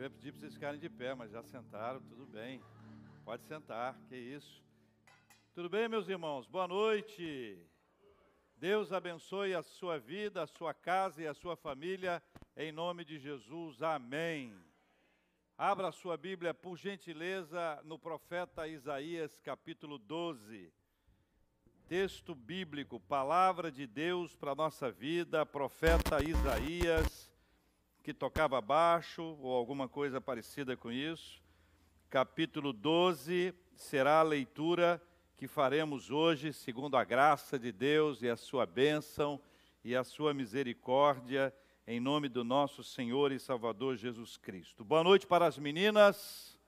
Eu ia pedir para vocês ficarem de pé, mas já sentaram, tudo bem. Pode sentar, que isso. Tudo bem, meus irmãos? Boa noite. Deus abençoe a sua vida, a sua casa e a sua família, em nome de Jesus. Amém. Abra a sua Bíblia, por gentileza, no profeta Isaías, capítulo 12. Texto bíblico, palavra de Deus para a nossa vida, profeta Isaías que tocava baixo ou alguma coisa parecida com isso. Capítulo 12 será a leitura que faremos hoje, segundo a graça de Deus e a sua bênção e a sua misericórdia, em nome do nosso Senhor e Salvador Jesus Cristo. Boa noite para as meninas.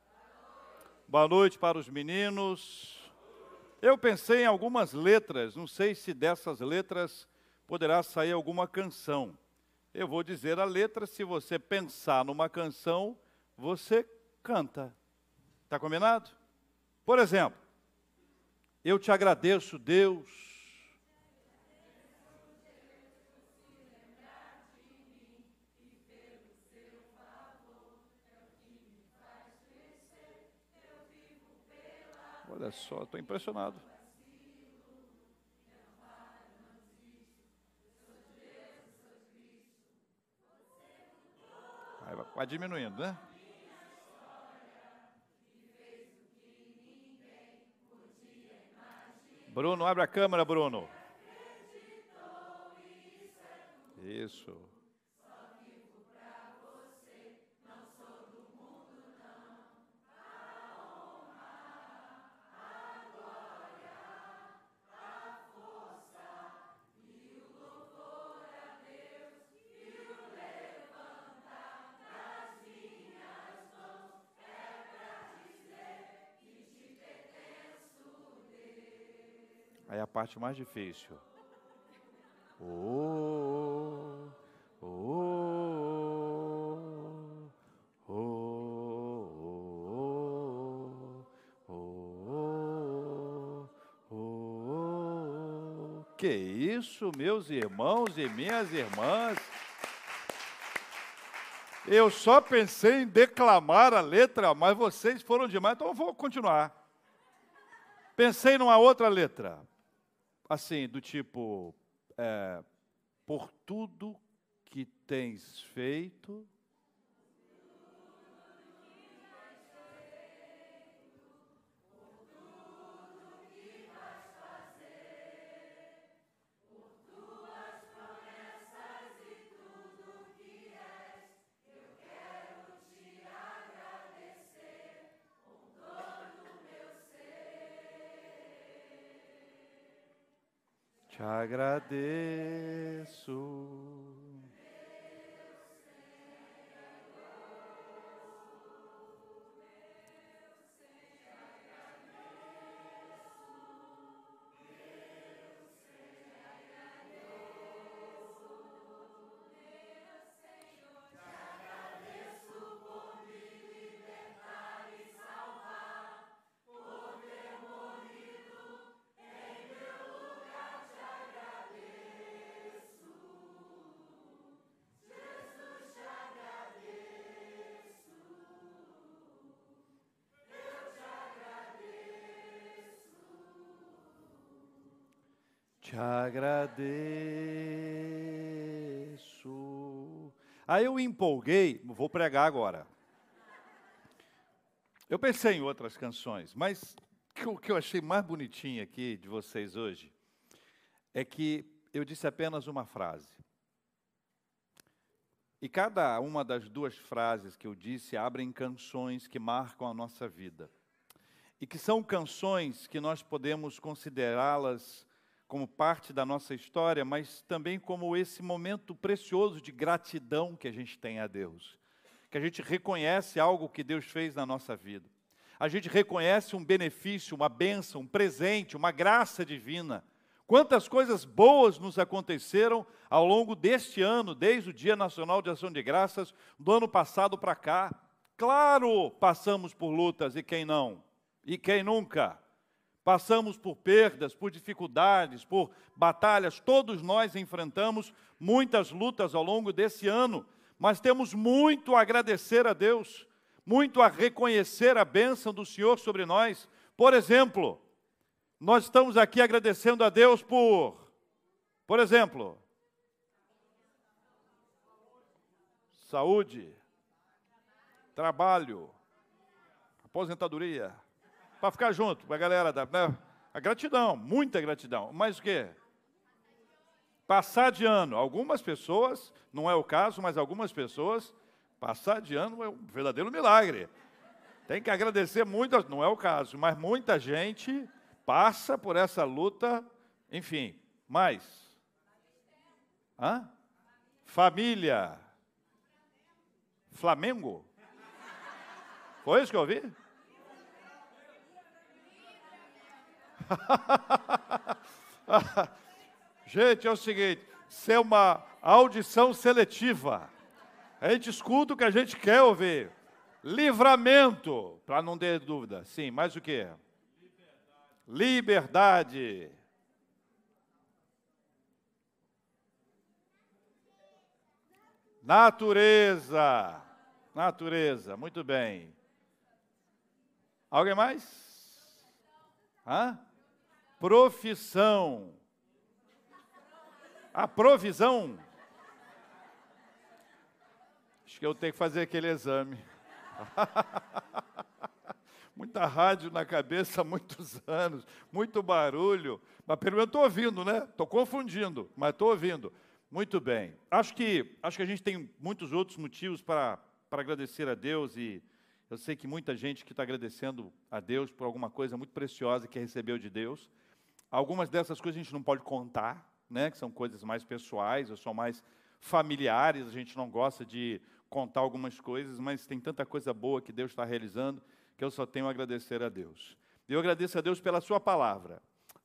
Boa noite para os meninos. Eu pensei em algumas letras, não sei se dessas letras poderá sair alguma canção. Eu vou dizer a letra, se você pensar numa canção, você canta. Está combinado? Por exemplo, eu te agradeço, Deus. Olha só, estou impressionado. Vai diminuindo, né? Bruno, abre a câmera, Bruno. Isso. Parte mais difícil. Oh, oh, oh, oh, oh, Que isso, meus irmãos e minhas irmãs? Eu só pensei em declamar a letra, mas vocês foram demais, então eu vou continuar. Pensei numa outra letra assim, do tipo, é, por tudo que tens feito. Agradeço. Te agradeço. Aí eu empolguei, vou pregar agora. Eu pensei em outras canções, mas o que eu achei mais bonitinho aqui de vocês hoje é que eu disse apenas uma frase. E cada uma das duas frases que eu disse abrem canções que marcam a nossa vida. E que são canções que nós podemos considerá-las como parte da nossa história, mas também como esse momento precioso de gratidão que a gente tem a Deus. Que a gente reconhece algo que Deus fez na nossa vida. A gente reconhece um benefício, uma bênção, um presente, uma graça divina. Quantas coisas boas nos aconteceram ao longo deste ano, desde o Dia Nacional de Ação de Graças, do ano passado para cá. Claro, passamos por lutas, e quem não? E quem nunca? Passamos por perdas, por dificuldades, por batalhas, todos nós enfrentamos muitas lutas ao longo desse ano, mas temos muito a agradecer a Deus, muito a reconhecer a bênção do Senhor sobre nós. Por exemplo, nós estamos aqui agradecendo a Deus por, por exemplo, saúde, trabalho, aposentadoria, para ficar junto, para a galera da. Né? A gratidão, muita gratidão. Mas o quê? Passar de ano. Algumas pessoas, não é o caso, mas algumas pessoas, passar de ano é um verdadeiro milagre. Tem que agradecer muito, não é o caso, mas muita gente passa por essa luta, enfim. Mais? Hã? Família. Flamengo? Foi isso que eu ouvi? Gente, é o seguinte: é uma audição seletiva. A gente escuta o que a gente quer ouvir. Livramento, para não ter dúvida. Sim, mais o que? Liberdade. Liberdade. Natureza. Natureza, muito bem. Alguém mais? Hã? Profissão. A provisão. Acho que eu tenho que fazer aquele exame. Muita rádio na cabeça há muitos anos, muito barulho. Mas pelo menos estou ouvindo, né? Estou confundindo, mas estou ouvindo. Muito bem. Acho que, acho que a gente tem muitos outros motivos para, para agradecer a Deus e eu sei que muita gente que está agradecendo a Deus por alguma coisa muito preciosa que recebeu de Deus. Algumas dessas coisas a gente não pode contar, né, que são coisas mais pessoais, ou são mais familiares, a gente não gosta de contar algumas coisas, mas tem tanta coisa boa que Deus está realizando que eu só tenho a agradecer a Deus. Eu agradeço a Deus pela Sua palavra.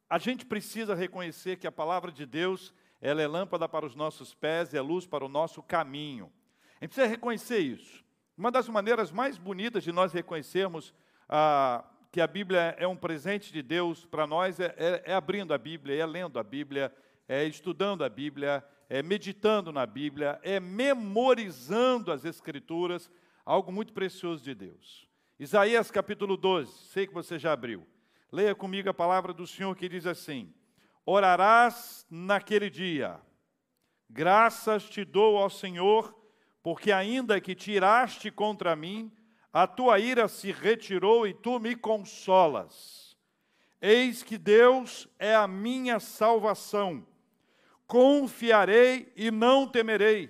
A gente precisa reconhecer que a palavra de Deus ela é lâmpada para os nossos pés e é luz para o nosso caminho. A gente precisa reconhecer isso. Uma das maneiras mais bonitas de nós reconhecermos ah, que a Bíblia é um presente de Deus para nós é, é, é abrindo a Bíblia, é lendo a Bíblia, é estudando a Bíblia, é meditando na Bíblia, é memorizando as Escrituras, algo muito precioso de Deus. Isaías capítulo 12, sei que você já abriu. Leia comigo a palavra do Senhor que diz assim: Orarás naquele dia, graças te dou ao Senhor, porque ainda que tiraste contra mim, a tua ira se retirou e tu me consolas. Eis que Deus é a minha salvação Confiarei e não temerei,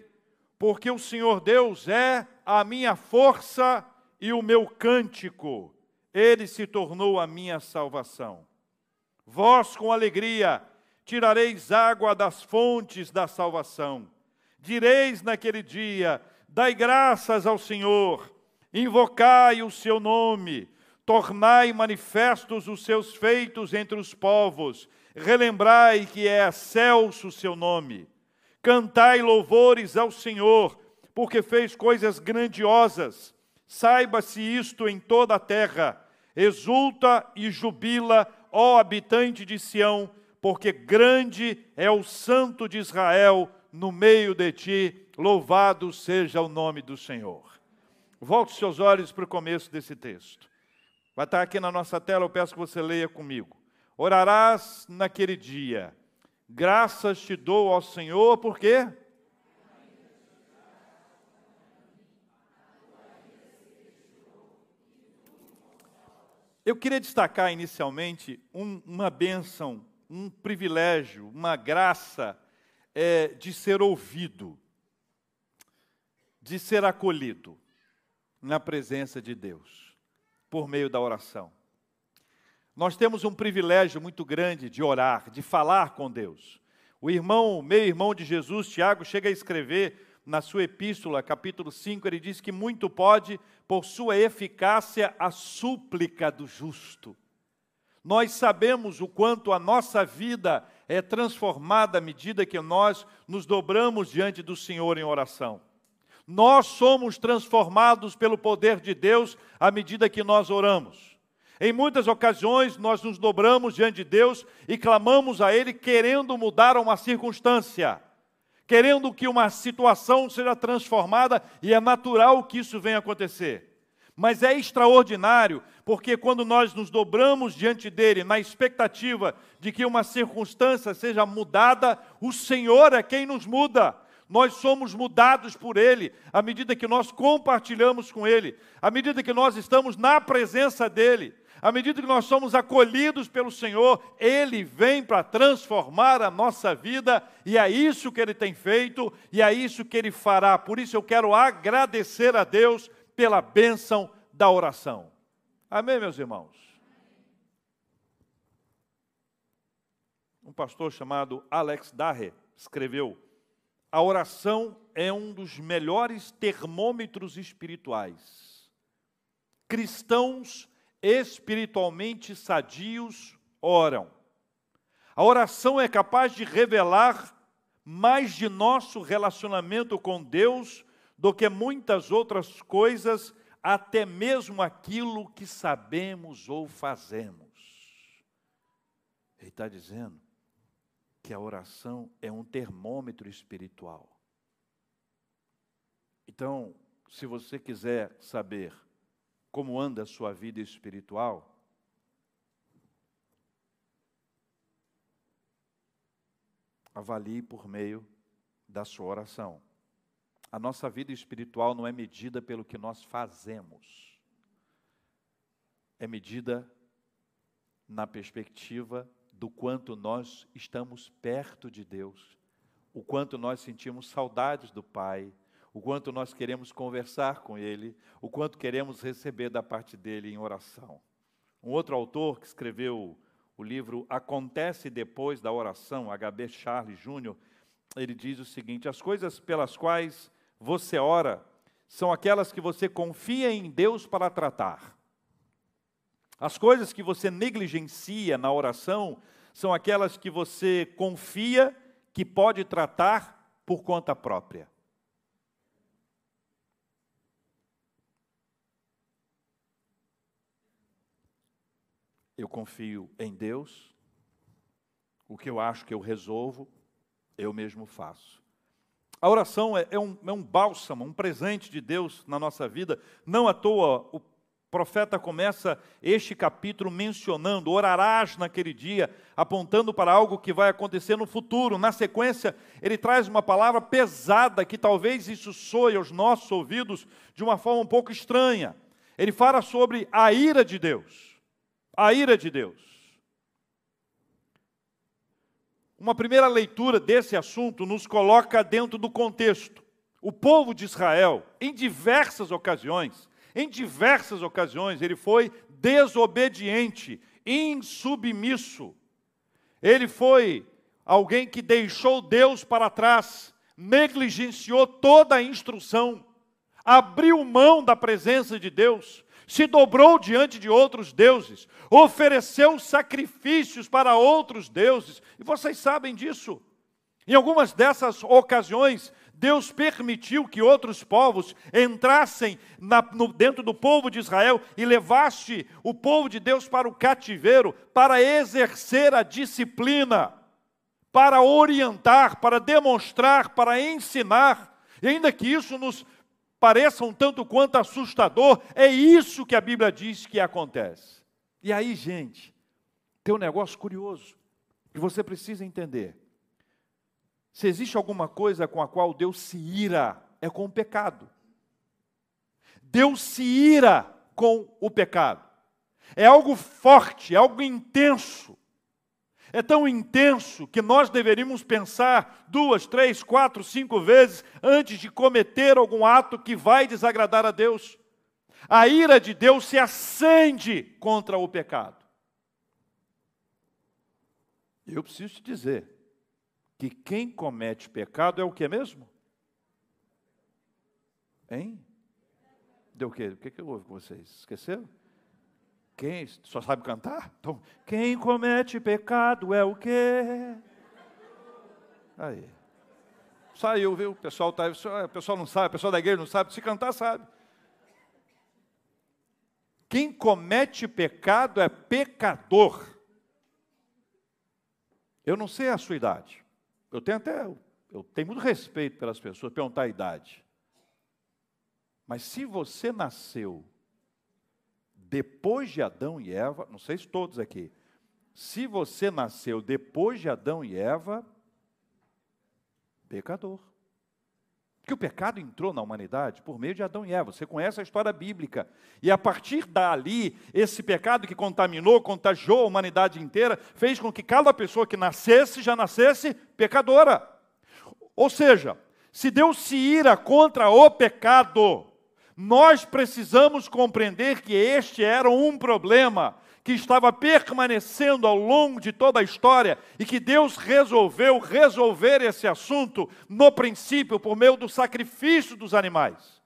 porque o Senhor Deus é a minha força e o meu cântico. Ele se tornou a minha salvação. Vós, com alegria, tirareis água das fontes da salvação. Direis naquele dia: Dai graças ao Senhor, invocai o seu nome, tornai manifestos os seus feitos entre os povos relembrai que é excelso o seu nome. Cantai louvores ao Senhor, porque fez coisas grandiosas. Saiba-se isto em toda a terra. Exulta e jubila, ó habitante de Sião, porque grande é o Santo de Israel no meio de ti. Louvado seja o nome do Senhor. Volte seus olhos para o começo desse texto. Vai estar aqui na nossa tela, eu peço que você leia comigo. Orarás naquele dia. Graças te dou ao Senhor, por quê? Eu queria destacar inicialmente um, uma bênção, um privilégio, uma graça é, de ser ouvido, de ser acolhido na presença de Deus, por meio da oração. Nós temos um privilégio muito grande de orar, de falar com Deus. O irmão, meu irmão de Jesus, Tiago, chega a escrever na sua epístola, capítulo 5, ele diz que muito pode, por sua eficácia, a súplica do justo. Nós sabemos o quanto a nossa vida é transformada à medida que nós nos dobramos diante do Senhor em oração. Nós somos transformados pelo poder de Deus à medida que nós oramos. Em muitas ocasiões, nós nos dobramos diante de Deus e clamamos a Ele querendo mudar uma circunstância, querendo que uma situação seja transformada e é natural que isso venha acontecer. Mas é extraordinário, porque quando nós nos dobramos diante dele na expectativa de que uma circunstância seja mudada, o Senhor é quem nos muda. Nós somos mudados por Ele à medida que nós compartilhamos com Ele, à medida que nós estamos na presença dEle, à medida que nós somos acolhidos pelo Senhor, Ele vem para transformar a nossa vida e é isso que Ele tem feito e é isso que Ele fará. Por isso eu quero agradecer a Deus pela bênção da oração. Amém, meus irmãos? Um pastor chamado Alex Darre escreveu: A oração é um dos melhores termômetros espirituais. Cristãos espiritualmente sadios oram. A oração é capaz de revelar mais de nosso relacionamento com Deus do que muitas outras coisas, até mesmo aquilo que sabemos ou fazemos. Ele está dizendo que a oração é um termômetro espiritual. Então, se você quiser saber como anda a sua vida espiritual, avalie por meio da sua oração. A nossa vida espiritual não é medida pelo que nós fazemos, é medida na perspectiva do quanto nós estamos perto de Deus, o quanto nós sentimos saudades do Pai, o quanto nós queremos conversar com Ele, o quanto queremos receber da parte dele em oração. Um outro autor que escreveu o livro Acontece Depois da Oração, H.B. Charles Jr., ele diz o seguinte: as coisas pelas quais você ora são aquelas que você confia em Deus para tratar. As coisas que você negligencia na oração são aquelas que você confia que pode tratar por conta própria. Eu confio em Deus, o que eu acho que eu resolvo, eu mesmo faço. A oração é, é, um, é um bálsamo, um presente de Deus na nossa vida. Não à toa o profeta começa este capítulo mencionando: orarás naquele dia, apontando para algo que vai acontecer no futuro. Na sequência, ele traz uma palavra pesada que talvez isso soe aos nossos ouvidos de uma forma um pouco estranha. Ele fala sobre a ira de Deus. A ira de Deus. Uma primeira leitura desse assunto nos coloca dentro do contexto. O povo de Israel, em diversas ocasiões, em diversas ocasiões, ele foi desobediente, insubmisso. Ele foi alguém que deixou Deus para trás, negligenciou toda a instrução, abriu mão da presença de Deus, se dobrou diante de outros deuses, ofereceu sacrifícios para outros deuses, e vocês sabem disso. Em algumas dessas ocasiões, Deus permitiu que outros povos entrassem na, no, dentro do povo de Israel e levasse o povo de Deus para o cativeiro, para exercer a disciplina, para orientar, para demonstrar, para ensinar. E ainda que isso nos pareça um tanto quanto assustador, é isso que a Bíblia diz que acontece. E aí, gente, tem um negócio curioso que você precisa entender. Se existe alguma coisa com a qual Deus se ira, é com o pecado. Deus se ira com o pecado. É algo forte, é algo intenso é tão intenso que nós deveríamos pensar duas, três, quatro, cinco vezes antes de cometer algum ato que vai desagradar a Deus. A ira de Deus se acende contra o pecado. Eu preciso te dizer que quem comete pecado é o que mesmo? Hein? Deu o quê? O que, que houve com vocês? Esqueceram? Quem só sabe cantar? Então, quem comete pecado é o quê? Aí. Saiu, viu? O pessoal, tá, o pessoal não sabe, o pessoal da igreja não sabe, se cantar sabe. Quem comete pecado é pecador. Eu não sei a sua idade. Eu tenho até eu tenho muito respeito pelas pessoas, perguntar a idade. Mas se você nasceu depois de Adão e Eva, não sei se todos aqui, se você nasceu depois de Adão e Eva, pecador. Porque o pecado entrou na humanidade por meio de Adão e Eva. Você conhece a história bíblica. E a partir dali, esse pecado que contaminou, contagiou a humanidade inteira, fez com que cada pessoa que nascesse já nascesse pecadora. Ou seja, se Deus se ira contra o pecado, nós precisamos compreender que este era um problema que estava permanecendo ao longo de toda a história e que Deus resolveu resolver esse assunto no princípio por meio do sacrifício dos animais.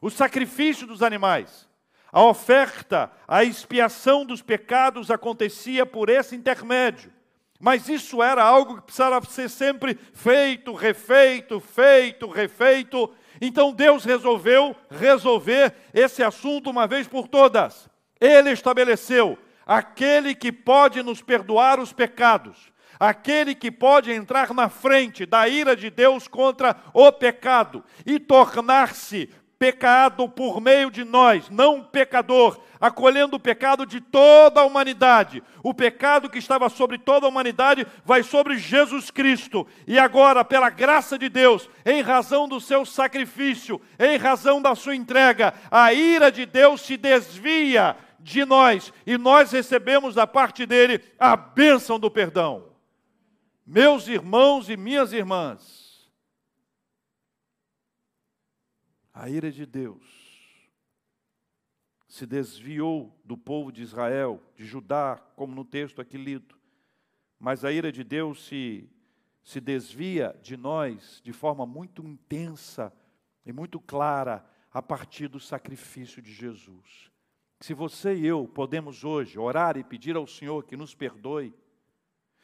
O sacrifício dos animais. A oferta, a expiação dos pecados acontecia por esse intermédio. Mas isso era algo que precisava ser sempre feito, refeito, feito, refeito, então Deus resolveu resolver esse assunto uma vez por todas. Ele estabeleceu aquele que pode nos perdoar os pecados, aquele que pode entrar na frente da ira de Deus contra o pecado e tornar-se pecado por meio de nós, não pecador, acolhendo o pecado de toda a humanidade. O pecado que estava sobre toda a humanidade vai sobre Jesus Cristo. E agora, pela graça de Deus, em razão do seu sacrifício, em razão da sua entrega, a ira de Deus se desvia de nós e nós recebemos da parte dele a bênção do perdão. Meus irmãos e minhas irmãs, a ira de Deus se desviou do povo de Israel, de Judá, como no texto aqui lido. Mas a ira de Deus se, se desvia de nós de forma muito intensa e muito clara a partir do sacrifício de Jesus. Se você e eu podemos hoje orar e pedir ao Senhor que nos perdoe,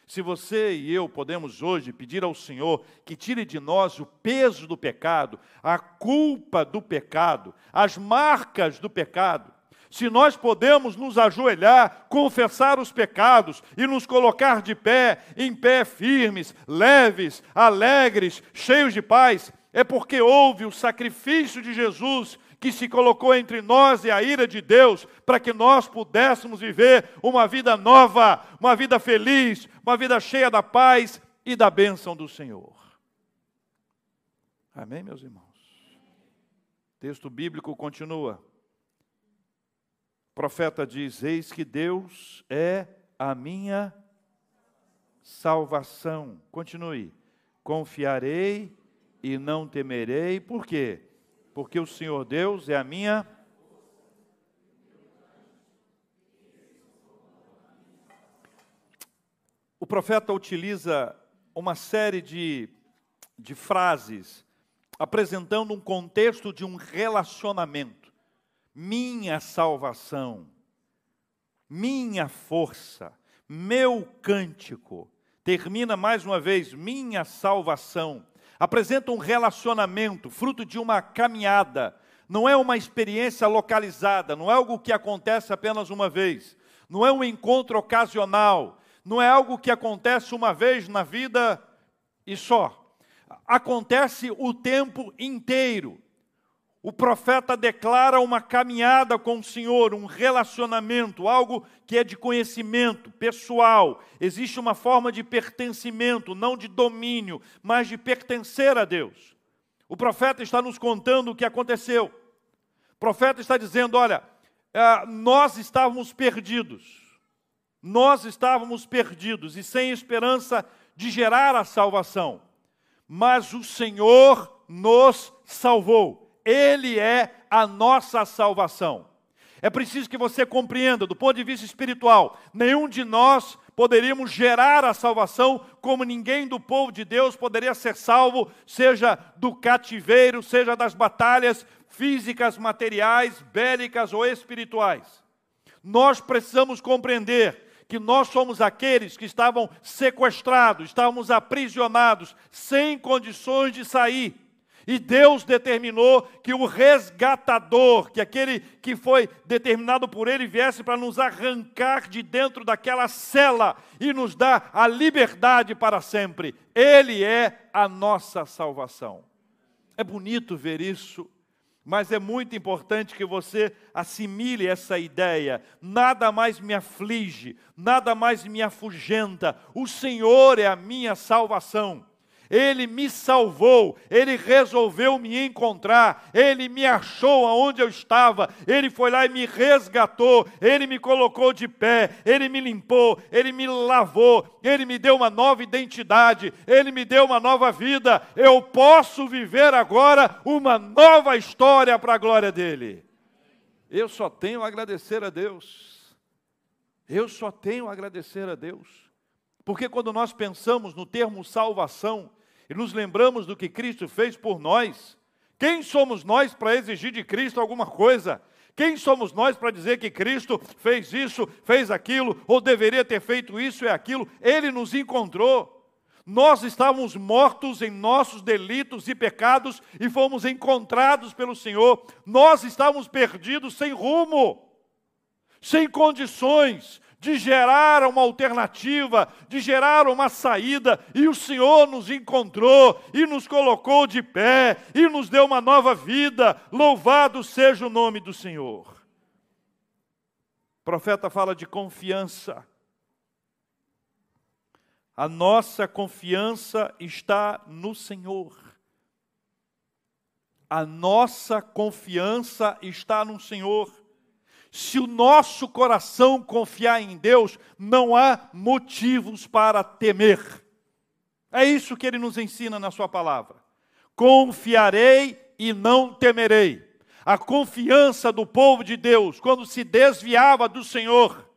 se você e eu podemos hoje pedir ao Senhor que tire de nós o peso do pecado, a culpa do pecado, as marcas do pecado, se nós podemos nos ajoelhar, confessar os pecados e nos colocar de pé, em pé firmes, leves, alegres, cheios de paz, é porque houve o sacrifício de Jesus que se colocou entre nós e a ira de Deus, para que nós pudéssemos viver uma vida nova, uma vida feliz, uma vida cheia da paz e da bênção do Senhor. Amém, meus irmãos? O texto bíblico continua. O profeta diz: Eis que Deus é a minha salvação. Continue. Confiarei e não temerei. Por quê? Porque o Senhor Deus é a minha. O profeta utiliza uma série de, de frases apresentando um contexto de um relacionamento. Minha salvação, minha força, meu cântico. Termina mais uma vez, minha salvação apresenta um relacionamento, fruto de uma caminhada, não é uma experiência localizada, não é algo que acontece apenas uma vez, não é um encontro ocasional, não é algo que acontece uma vez na vida e só. Acontece o tempo inteiro. O profeta declara uma caminhada com o Senhor, um relacionamento, algo que é de conhecimento pessoal. Existe uma forma de pertencimento, não de domínio, mas de pertencer a Deus. O profeta está nos contando o que aconteceu. O profeta está dizendo: olha, é, nós estávamos perdidos. Nós estávamos perdidos e sem esperança de gerar a salvação. Mas o Senhor nos salvou. Ele é a nossa salvação. É preciso que você compreenda, do ponto de vista espiritual, nenhum de nós poderíamos gerar a salvação como ninguém do povo de Deus poderia ser salvo, seja do cativeiro, seja das batalhas físicas, materiais, bélicas ou espirituais. Nós precisamos compreender que nós somos aqueles que estavam sequestrados, estávamos aprisionados, sem condições de sair E Deus determinou que o resgatador, que aquele que foi determinado por Ele, viesse para nos arrancar de dentro daquela cela e nos dar a liberdade para sempre. Ele é a nossa salvação. É bonito ver isso, mas é muito importante que você assimile essa ideia. Nada mais me aflige, nada mais me afugenta. O Senhor é a minha salvação. Ele me salvou, Ele resolveu me encontrar, Ele me achou aonde eu estava, Ele foi lá e me resgatou, Ele me colocou de pé, Ele me limpou, Ele me lavou, Ele me deu uma nova identidade, Ele me deu uma nova vida. Eu posso viver agora uma nova história para a glória dEle. Eu só tenho a agradecer a Deus. Eu só tenho a agradecer a Deus. Porque quando nós pensamos no termo salvação, e nos lembramos do que Cristo fez por nós, quem somos nós para exigir de Cristo alguma coisa? Quem somos nós para dizer que Cristo fez isso, fez aquilo, ou deveria ter feito isso e aquilo? Ele nos encontrou. Nós estávamos mortos em nossos delitos e pecados e fomos encontrados pelo Senhor. Nós estávamos perdidos sem rumo, sem condições, de gerar uma alternativa, de gerar uma saída, e o Senhor nos encontrou e nos colocou de pé e nos deu uma nova vida. Louvado seja o nome do Senhor. O profeta fala de confiança. A nossa confiança está no Senhor. A nossa confiança está no Senhor. Se o nosso coração confiar em Deus, não há motivos para temer. É isso que ele nos ensina na sua palavra. Confiarei e não temerei. A confiança do povo de Deus, quando se desviava do Senhor,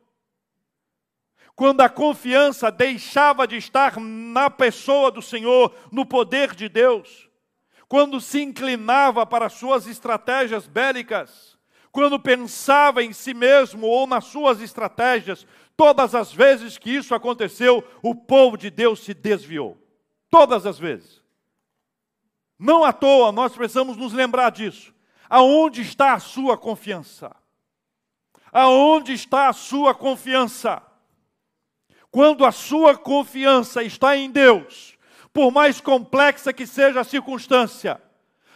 quando a confiança deixava de estar na pessoa do Senhor, no poder de Deus, quando se inclinava para suas estratégias bélicas, quando pensava em si mesmo ou nas suas estratégias, todas as vezes que isso aconteceu, o povo de Deus se desviou. Todas as vezes. Não à toa, nós precisamos nos lembrar disso. Aonde está a sua confiança? Aonde está a sua confiança? Quando a sua confiança está em Deus, por mais complexa que seja a circunstância,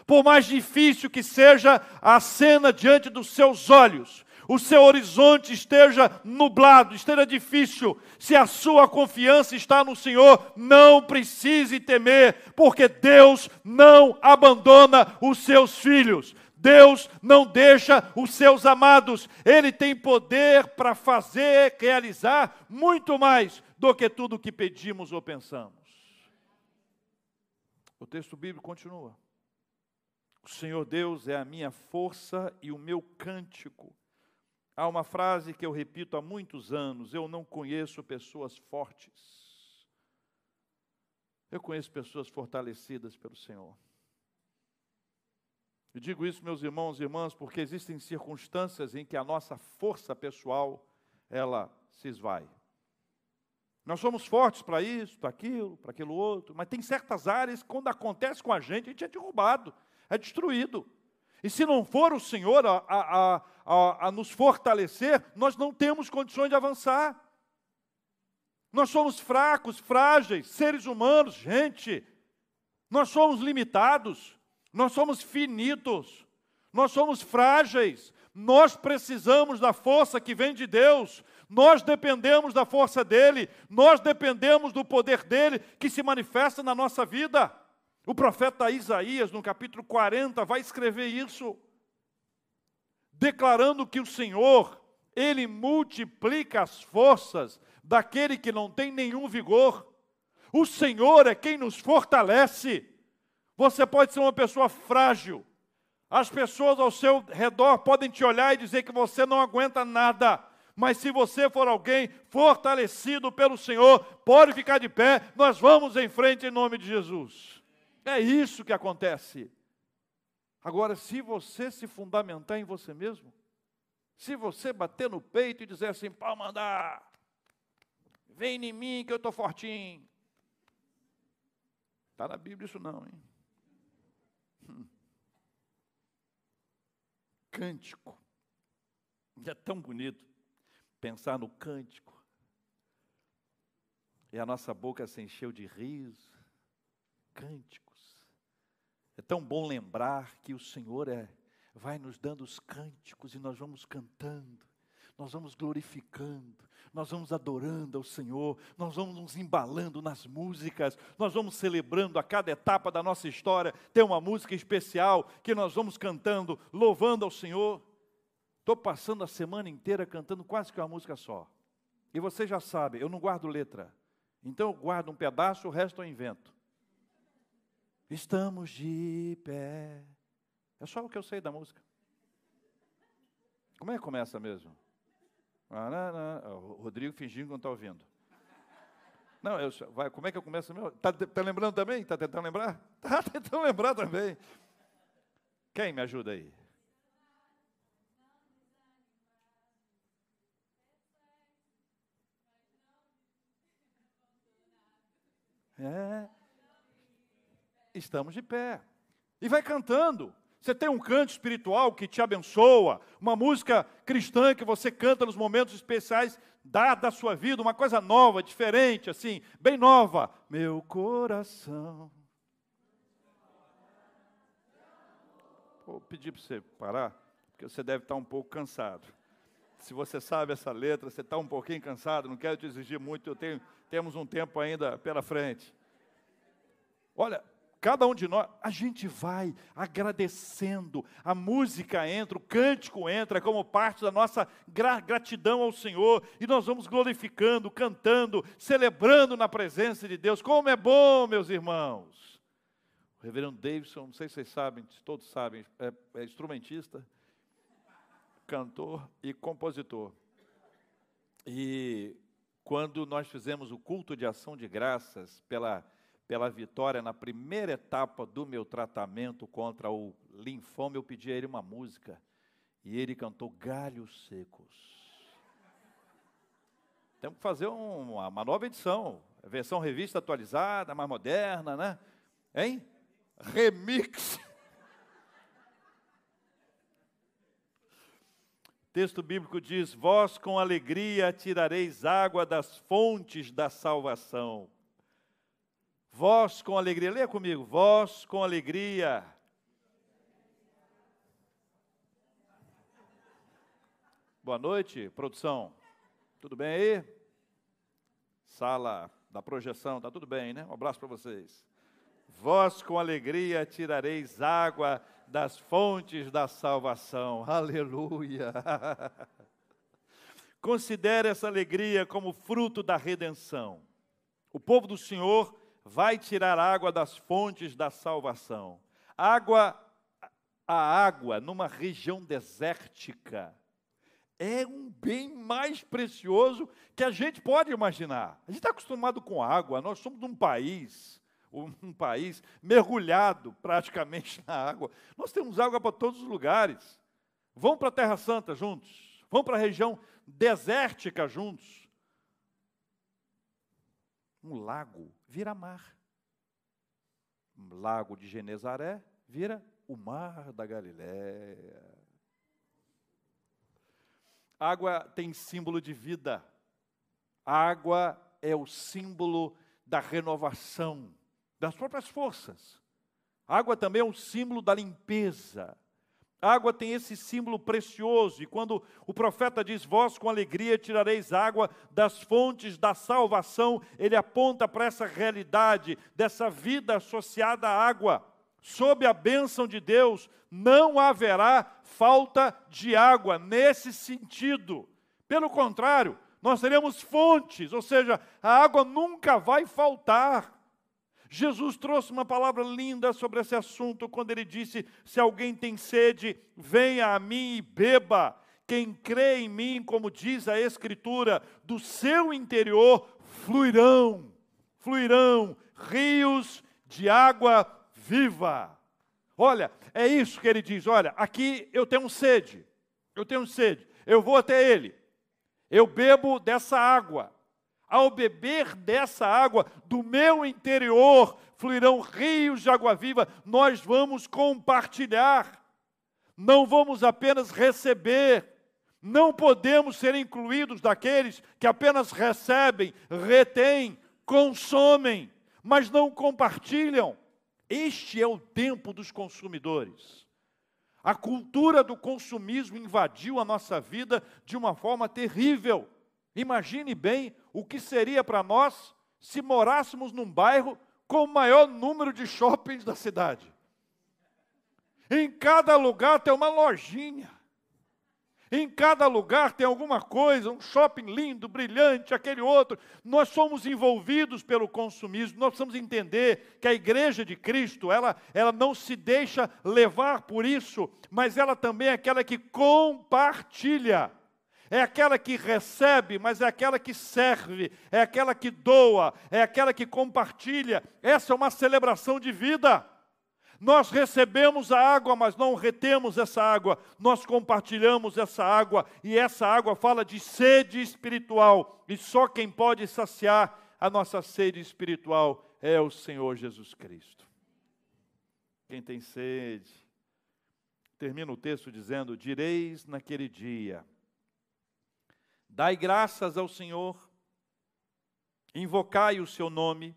por mais difícil que seja a cena diante dos seus olhos, o seu horizonte esteja nublado, esteja difícil, se a sua confiança está no Senhor, não precise temer, porque Deus não abandona os seus filhos. Deus não deixa os seus amados, Ele tem poder para fazer, realizar muito mais do que tudo o que pedimos ou pensamos. O texto bíblico continua. O Senhor Deus é a minha força e o meu cântico. Há uma frase que eu repito há muitos anos: eu não conheço pessoas fortes. Eu conheço pessoas fortalecidas pelo Senhor. Eu digo isso, meus irmãos e irmãs, porque existem circunstâncias em que a nossa força pessoal ela se esvai. Nós somos fortes para isso, para aquilo, para aquilo outro, mas tem certas áreas que, quando acontece com a gente, a gente é derrubado é destruído. E se não for o Senhor a, a, a, a, nos fortalecer, nós não temos condições de avançar. Nós somos fracos, frágeis, seres humanos, gente. Nós somos limitados, nós somos finitos, nós somos frágeis. Nós precisamos da força que vem de Deus. Nós dependemos da força dele, nós dependemos do poder dele que se manifesta na nossa vida. O profeta Isaías, no capítulo 40, vai escrever isso, declarando que o Senhor, ele multiplica as forças daquele que não tem nenhum vigor. O Senhor é quem nos fortalece. Você pode ser uma pessoa frágil. As pessoas ao seu redor podem te olhar e dizer que você não aguenta nada. Mas se você for alguém fortalecido pelo Senhor, pode ficar de pé, nós vamos em frente em nome de Jesus. É isso que acontece. Agora, se você se fundamentar em você mesmo, se você bater no peito e dizer assim, pau mandar, vem em mim que eu estou fortinho. Está na Bíblia isso não, hein? cântico. E é tão bonito pensar no cântico. E a nossa boca se encheu de riso, cânticos. É tão bom lembrar que o Senhor é, vai nos dando os cânticos e nós vamos cantando, nós vamos glorificando, nós vamos adorando ao Senhor, nós vamos nos embalando nas músicas, nós vamos celebrando a cada etapa da nossa história. Tem uma música especial que nós vamos cantando, louvando ao Senhor. Estou passando a semana inteira cantando quase que uma música só. E você já sabe, eu não guardo letra. Então eu guardo um pedaço, o resto eu invento. Estamos de pé. É só o que eu sei da música. Como é que começa mesmo? Rodrigo fingindo que não está ouvindo. Não, eu, vai, como é que eu começo mesmo? Está tá lembrando também? Está tentando lembrar? Está tentando lembrar também. Quem me ajuda aí? É. Estamos de pé. E vai cantando. Você tem um canto espiritual que te abençoa, uma música cristã que você canta nos momentos especiais da, da sua vida, uma coisa nova, diferente, assim, bem nova. Meu coração. Vou pedir para você parar, porque você deve estar um pouco cansado. Se você sabe essa letra, você está um pouquinho cansado, não quero te exigir muito, eu tenho, temos um tempo ainda pela frente. Olha, cada um de nós, a gente vai agradecendo, a música entra, o cântico entra como parte da nossa gratidão ao Senhor, e nós vamos glorificando, cantando, celebrando na presença de Deus. Como é bom, meus irmãos! O reverendo Davidson, não sei se vocês sabem, todos sabem, é, é instrumentista, cantor e compositor. E quando nós fizemos o culto de ação de graças pela pela vitória na primeira etapa do meu tratamento contra o linfoma, eu pedi a ele uma música. E ele cantou Galhos Secos. Temos que fazer uma, uma nova edição, versão revista atualizada, mais moderna, né? Hein? Remix. texto bíblico diz: Vós com alegria tirareis água das fontes da salvação. Vós com alegria, leia comigo, vós com alegria. Boa noite, produção. Tudo bem aí? Sala da projeção, tá tudo bem, né? Um abraço para vocês. Vós com alegria tirareis água das fontes da salvação. Aleluia. Considere essa alegria como fruto da redenção. O povo do Senhor vai tirar água das fontes da salvação. Água, a água numa região desértica é um bem mais precioso que a gente pode imaginar. A gente está acostumado com água, nós somos um país, um país mergulhado praticamente na água. Nós temos água para todos os lugares. Vão para a Terra Santa juntos, vão para a região desértica juntos. Um lago vira mar. Um lago de Genezaré vira o mar da Galiléia. Água tem símbolo de vida. água é o símbolo da renovação, das próprias forças. água também é um símbolo da limpeza. A água tem esse símbolo precioso, e quando o profeta diz: Vós com alegria tirareis água das fontes da salvação, ele aponta para essa realidade dessa vida associada à água. Sob a bênção de Deus, não haverá falta de água nesse sentido. Pelo contrário, nós teremos fontes, ou seja, a água nunca vai faltar. Jesus trouxe uma palavra linda sobre esse assunto quando ele disse: Se alguém tem sede, venha a mim e beba. Quem crê em mim, como diz a Escritura, do seu interior fluirão, fluirão rios de água viva. Olha, é isso que ele diz: olha, aqui eu tenho sede, eu tenho sede, eu vou até ele, eu bebo dessa água, ao beber dessa água, do meu interior fluirão rios de água viva, nós vamos compartilhar. Não vamos apenas receber, não podemos ser incluídos daqueles que apenas recebem, retêm, consomem, mas não compartilham. Este é o tempo dos consumidores. A cultura do consumismo invadiu a nossa vida de uma forma terrível. Imagine bem o que seria para nós se morássemos num bairro com o maior número de shoppings da cidade. Em cada lugar tem uma lojinha. Em cada lugar tem alguma coisa, um shopping lindo, brilhante, aquele outro. Nós somos envolvidos pelo consumismo. Nós precisamos entender que a igreja de Cristo, ela, ela não se deixa levar por isso, mas ela também é aquela que compartilha. É aquela que recebe, mas é aquela que serve, é aquela que doa, é aquela que compartilha. Essa é uma celebração de vida. Nós recebemos a água, mas não retemos essa água, nós compartilhamos essa água, e essa água fala de sede espiritual, e só quem pode saciar a nossa sede espiritual é o Senhor Jesus Cristo. Quem tem sede, termina o texto dizendo: Direis naquele dia, dai graças ao Senhor, invocai o seu nome,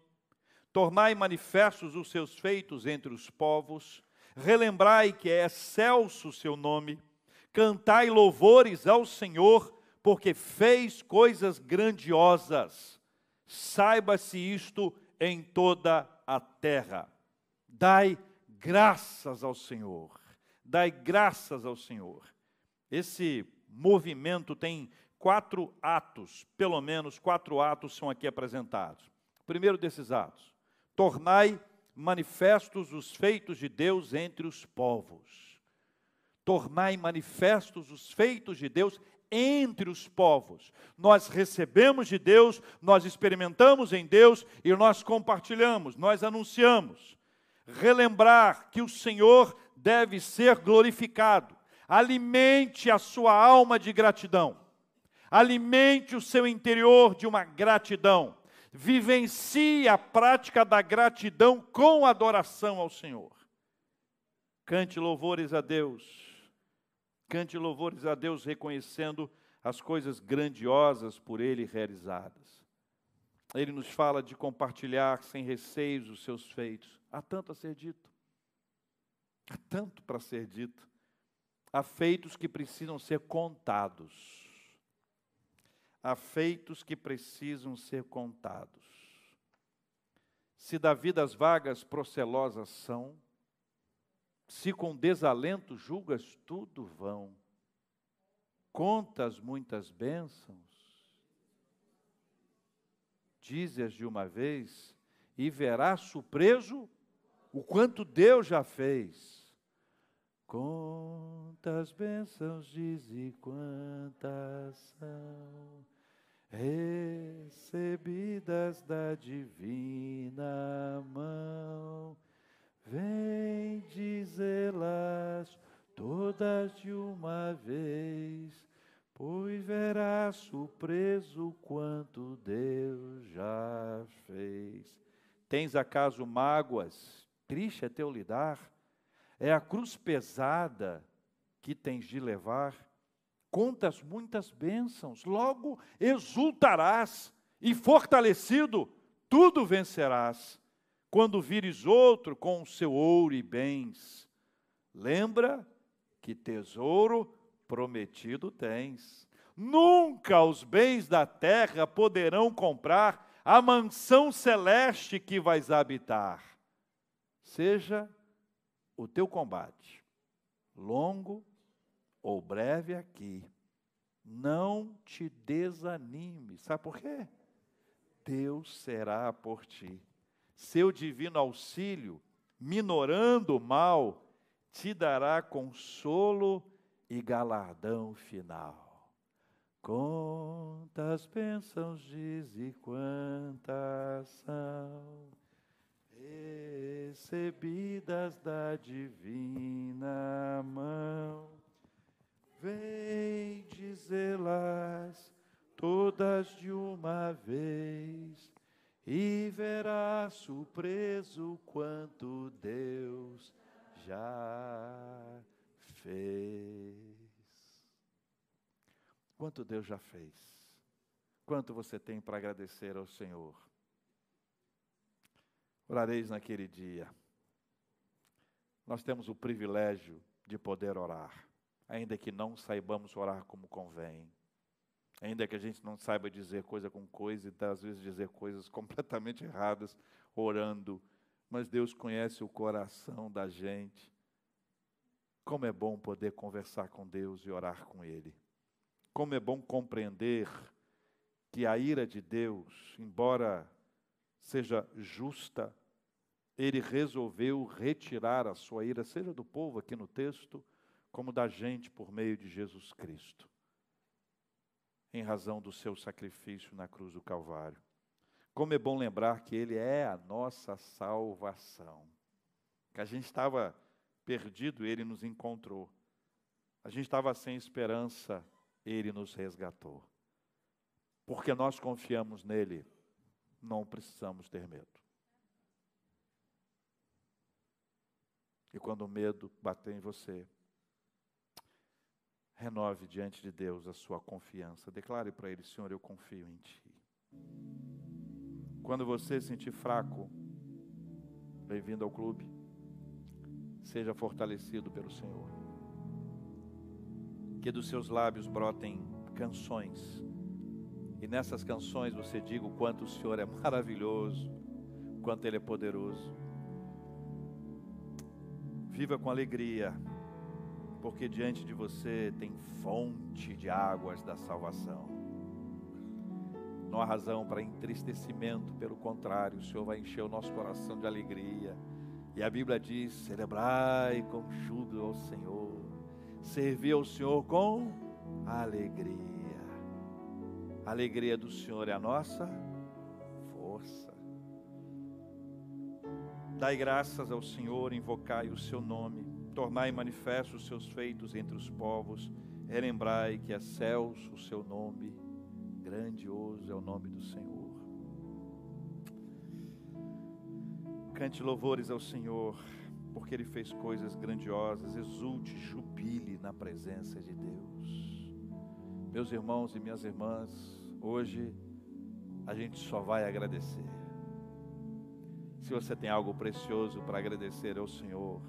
tornai manifestos os seus feitos entre os povos, relembrai que é excelso o seu nome, cantai louvores ao Senhor, porque fez coisas grandiosas. Saiba-se isto em toda a terra. Dai graças ao Senhor. Dai graças ao Senhor. Esse movimento tem quatro atos, pelo menos quatro atos são aqui apresentados. O primeiro desses atos, tornai manifestos os feitos de Deus entre os povos. Tornai manifestos os feitos de Deus entre os povos. Nós recebemos de Deus, nós experimentamos em Deus e nós compartilhamos, nós anunciamos. Relembrar que o Senhor deve ser glorificado. Alimente a sua alma de gratidão. Alimente o seu interior de uma gratidão vivencie a prática da gratidão com adoração ao Senhor. Cante louvores a Deus. Cante louvores a Deus reconhecendo as coisas grandiosas por Ele realizadas. Ele nos fala de compartilhar sem receios os seus feitos. Há tanto a ser dito. Há tanto para ser dito. Há feitos que precisam ser contados há feitos que precisam ser contados. Se da vida as vagas procelosas são, se com desalento julgas tudo vão, contas muitas bênçãos, dize-as de uma vez, e verás surpreso o quanto Deus já fez. Quantas bênçãos diz e quantas são recebidas da divina mão. Vem dizê-las todas de uma vez, pois verás surpreso quanto Deus já fez. Tens acaso mágoas? Triste é teu lidar? É a cruz pesada que tens de levar? contas muitas bênçãos, logo exultarás e fortalecido, tudo vencerás. Quando vires outro com o seu ouro e bens, lembra que tesouro prometido tens. Nunca os bens da terra poderão comprar a mansão celeste que vais habitar. Seja o teu combate longo ou breve aqui. Não te desanime. Sabe por quê? Deus será por ti. Seu divino auxílio, minorando o mal, te dará consolo e galardão final. Quantas bênçãos diz e quantas são recebidas da divina mão Vem dizê-las todas de uma vez, e verá surpreso quanto Deus já fez. Quanto Deus já fez. Quanto você tem para agradecer ao Senhor. Orareis naquele dia. Nós temos o privilégio de poder orar, ainda que não saibamos orar como convém. Ainda que a gente não saiba dizer coisa com coisa e às vezes dizer coisas completamente erradas orando, mas Deus conhece o coração da gente. Como é bom poder conversar com Deus e orar com Ele. Como é bom compreender que a ira de Deus, embora seja justa, Ele resolveu retirar a sua ira, seja do povo aqui no texto, como da gente por meio de Jesus Cristo, em razão do seu sacrifício na cruz do Calvário. Como é bom lembrar que Ele é a nossa salvação. Que a gente estava perdido, Ele nos encontrou. A gente estava sem esperança, Ele nos resgatou. Porque nós confiamos nele, não precisamos ter medo. E quando o medo bater em você, renove diante de Deus a sua confiança. Declare para Ele: Senhor, eu confio em Ti. Quando você se sentir fraco, bem-vindo ao clube. Seja fortalecido pelo Senhor. Que dos seus lábios brotem canções. E nessas canções você diga o quanto o Senhor é maravilhoso, o quanto Ele é poderoso. Viva com alegria, porque diante de você tem fonte de águas da salvação. Não há razão para entristecimento, pelo contrário, o Senhor vai encher o nosso coração de alegria. E a Bíblia diz: celebrai com júbilo ao Senhor, servir ao Senhor com alegria. A alegria do Senhor é a nossa força. Dai graças ao Senhor, invocai o seu nome, tornai manifestos os seus feitos entre os povos, relembrai que é céus o seu nome Grandioso é o nome do Senhor. Cante louvores ao Senhor, porque Ele fez coisas grandiosas. Exulte, jubile na presença de Deus. Meus irmãos e minhas irmãs, hoje a gente só vai agradecer. Se você tem algo precioso para agradecer ao Senhor,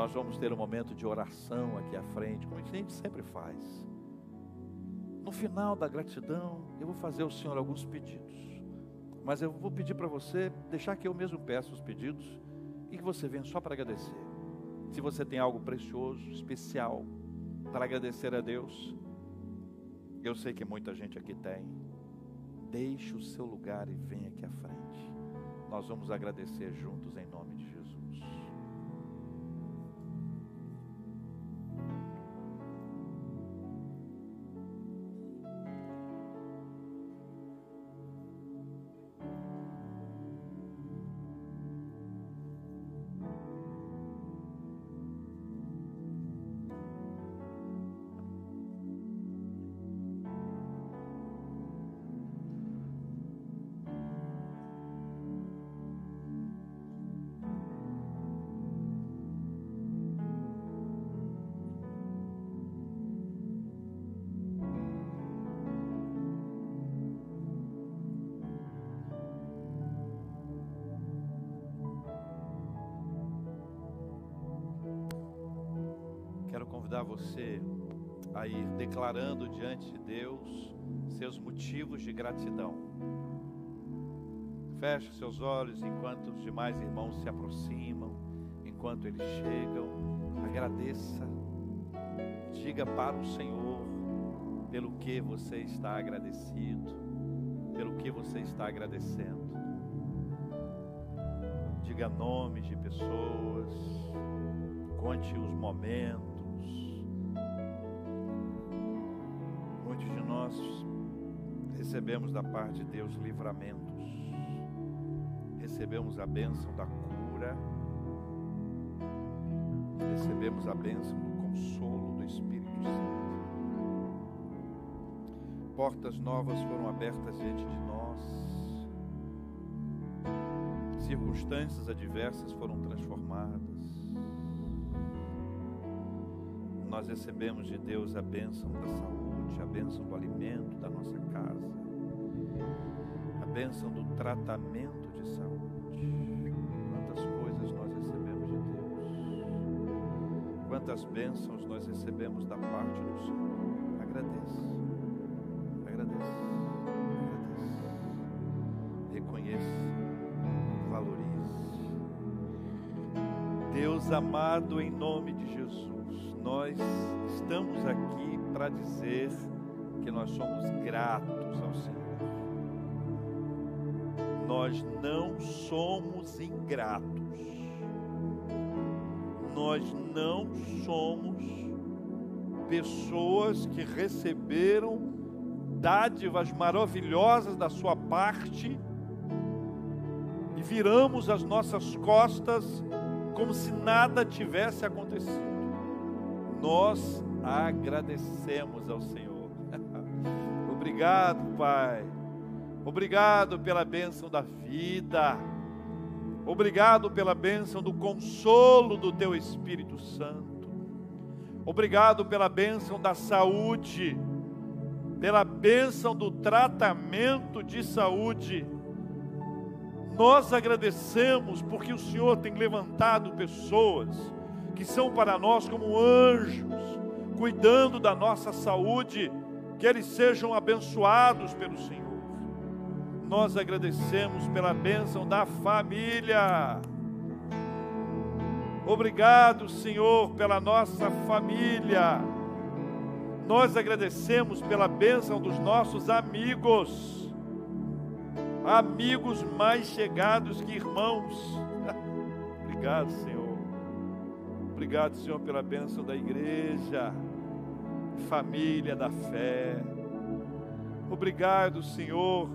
nós vamos ter um momento de oração aqui à frente, como a gente sempre faz. No final da gratidão, eu vou fazer ao Senhor alguns pedidos. Mas eu vou pedir para você deixar que eu mesmo peça os pedidos e que você venha só para agradecer. Se você tem algo precioso, especial para agradecer a Deus, eu sei que muita gente aqui tem. Deixe o seu lugar e venha aqui à frente. Nós vamos agradecer juntos em nome de Jesus. Convidar você a ir declarando diante de Deus seus motivos de gratidão. Feche seus olhos enquanto os demais irmãos se aproximam, enquanto eles chegam. Agradeça. Diga para o Senhor pelo que você está agradecido, pelo que você está agradecendo. Diga nomes de pessoas, conte os momentos recebemos da parte de Deus livramentos, recebemos a bênção da cura, recebemos a bênção do consolo do Espírito Santo. Portas novas foram abertas diante de nós, circunstâncias adversas foram transformadas. nós recebemos de Deus a bênção da saúde, a bênção do alimento da nossa casa, bênção do tratamento de saúde. Quantas coisas nós recebemos de Deus, quantas bênçãos nós recebemos da parte do Senhor. Agradeça, agradeça, agradeça, reconheça, valorize. Deus amado, em nome de Jesus, nós estamos aqui para dizer que nós somos gratos ao Senhor. Nós não somos ingratos. Nós não somos pessoas que receberam dádivas maravilhosas da sua parte e viramos as nossas costas como se nada tivesse acontecido. Nós agradecemos ao Senhor. Obrigado, Pai. Obrigado pela bênção da vida. Obrigado pela bênção do consolo do Teu Espírito Santo. Obrigado pela bênção da saúde, pela bênção do tratamento de saúde nós agradecemos porque o Senhor tem levantado pessoas que são para nós como anjos, cuidando da nossa saúde, que eles sejam abençoados pelo Senhor. Nós agradecemos pela bênção da família. Obrigado, Senhor, pela nossa família. Nós agradecemos pela bênção dos nossos amigos amigos mais chegados que irmãos. Obrigado, Senhor. Obrigado, Senhor, pela bênção da igreja, família da fé. Obrigado, Senhor,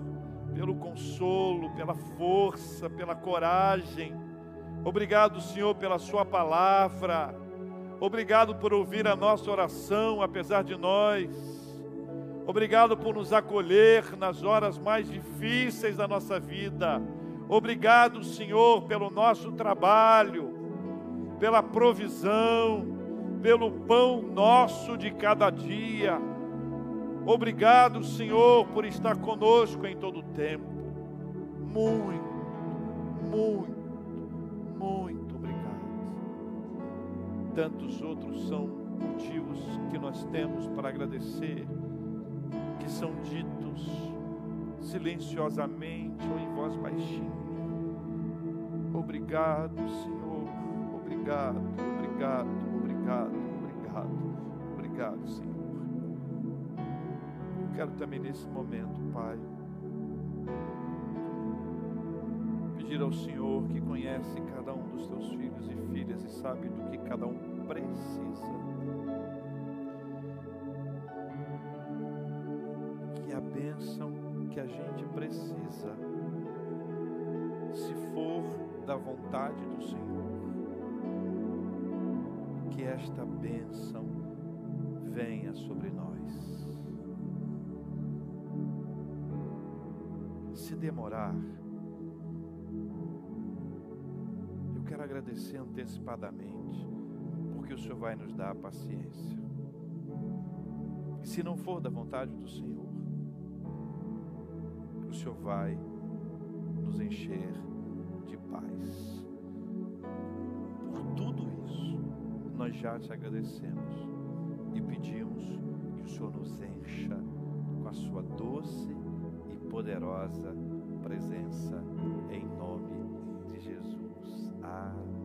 pelo consolo, pela força, pela coragem. Obrigado, Senhor, pela Sua palavra. Obrigado por ouvir a nossa oração, apesar de nós. Obrigado por nos acolher nas horas mais difíceis da nossa vida. Obrigado, Senhor, pelo nosso trabalho, pela provisão, pelo pão nosso de cada dia. Obrigado, Senhor, por estar conosco em todo o tempo. Muito, muito, muito obrigado. Tantos outros são motivos que nós temos para agradecer que são ditos silenciosamente ou em voz baixinha. Obrigado, Senhor. Obrigado, obrigado, obrigado, obrigado, obrigado, Senhor. Quero também nesse momento, Pai, pedir ao Senhor que conhece cada um dos teus filhos e filhas e sabe do que cada um precisa bênção que a gente precisa, se for da vontade do Senhor, que esta bênção venha sobre nós. Se demorar, eu quero agradecer antecipadamente, porque o Senhor vai nos dar a paciência. E se não for da vontade do Senhor, Senhor vai nos encher de paz. Por tudo isso, nós já te agradecemos e pedimos que o Senhor nos encha com a sua doce poderosa presença em nome de Jesus. Amém.